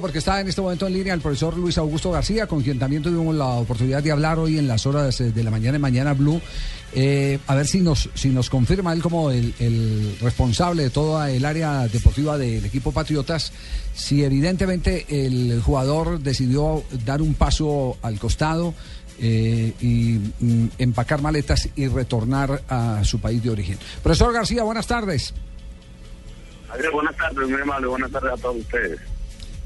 Porque está en este momento en línea el profesor Luis Augusto García, con quien también tuvimos la oportunidad de hablar hoy en las horas eh, de la mañana en Mañana Blue. Eh, a ver si nos, si nos confirma él como el, responsable de toda el área deportiva del equipo Patriotas, si evidentemente el jugador decidió dar un paso al costado eh, y mm, empacar maletas y retornar a su país de origen. Profesor García, buenas tardes. Adiós, buenas tardes, muy amable, buenas tardes a todos ustedes.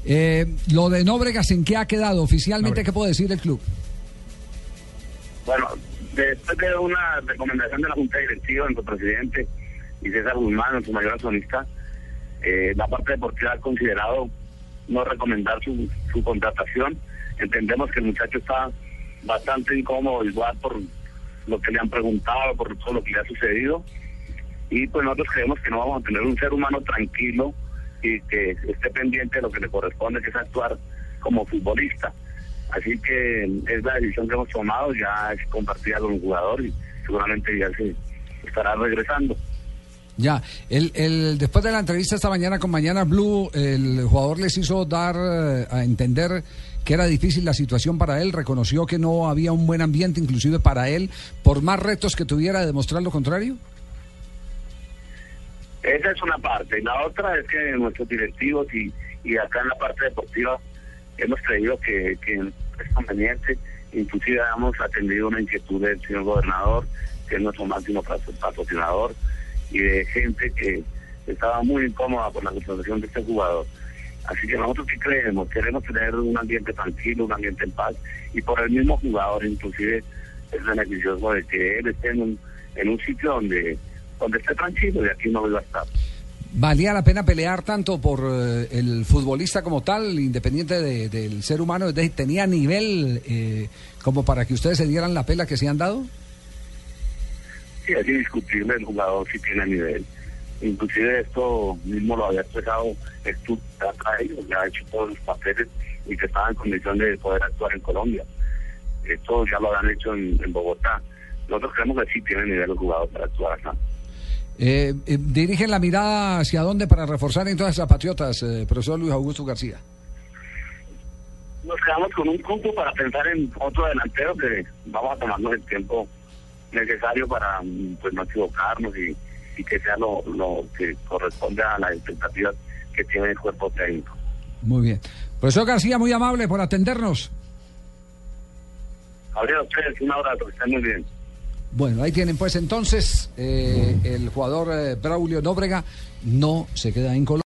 Eh, lo de Nóbregas, ¿en qué ha quedado oficialmente? ¿Qué puede decir el club? Bueno, después de una recomendación de la Junta Directiva, nuestro presidente y César Guzmán, nuestro mayor accionista, eh, la parte deportiva ha considerado no recomendar su, su contratación. Entendemos que el muchacho está bastante incómodo, igual por lo que le han preguntado, por todo lo que le ha sucedido. Y pues nosotros creemos que no vamos a tener un ser humano tranquilo y que esté pendiente de lo que le corresponde, que es actuar como futbolista. Así que es la decisión que hemos tomado, ya es compartida con el jugador y seguramente ya se estará regresando. Ya, el, el, después de la entrevista esta mañana con Mañana Blue, el jugador les hizo dar eh, a entender que era difícil la situación para él, reconoció que no había un buen ambiente inclusive para él, por más retos que tuviera de demostrar lo contrario. Esa es una parte. La otra es que nuestros directivos y, y acá en la parte deportiva hemos creído que, que es conveniente. Inclusive hemos atendido una inquietud del señor gobernador, que es nuestro máximo patrocinador, y de gente que estaba muy incómoda por la contratación de este jugador. Así que nosotros sí creemos, queremos tener un ambiente tranquilo, un ambiente en paz, y por el mismo jugador inclusive es beneficioso de que él esté en un, en un sitio donde donde esté tranquilo y aquí no iba a estar. ¿Valía la pena pelear tanto por eh, el futbolista como tal, independiente de, del ser humano? Es decir, ¿Tenía nivel eh, como para que ustedes se dieran la pela que se han dado? Sí, es indiscutible, el jugador sí tiene nivel. Inclusive esto mismo lo había expresado acá ellos, ya ha hecho todos los papeles y que estaba en condición de poder actuar en Colombia. Esto ya lo habían hecho en, en Bogotá. Nosotros creemos que sí tiene nivel el jugador para actuar acá. Eh, eh, dirigen la mirada hacia dónde para reforzar entonces a Patriotas, eh, profesor Luis Augusto García. Nos quedamos con un punto para pensar en otro delantero que vamos a tomarnos el tiempo necesario para pues no equivocarnos y, y que sea lo, lo que corresponde a las expectativas que tiene el cuerpo técnico. Muy bien. Profesor García, muy amable por atendernos. Gabriel, ustedes un abrazo, que estén muy bien. Bueno, ahí tienen pues entonces eh, el jugador eh, Braulio Nóbrega no se queda en Colombia.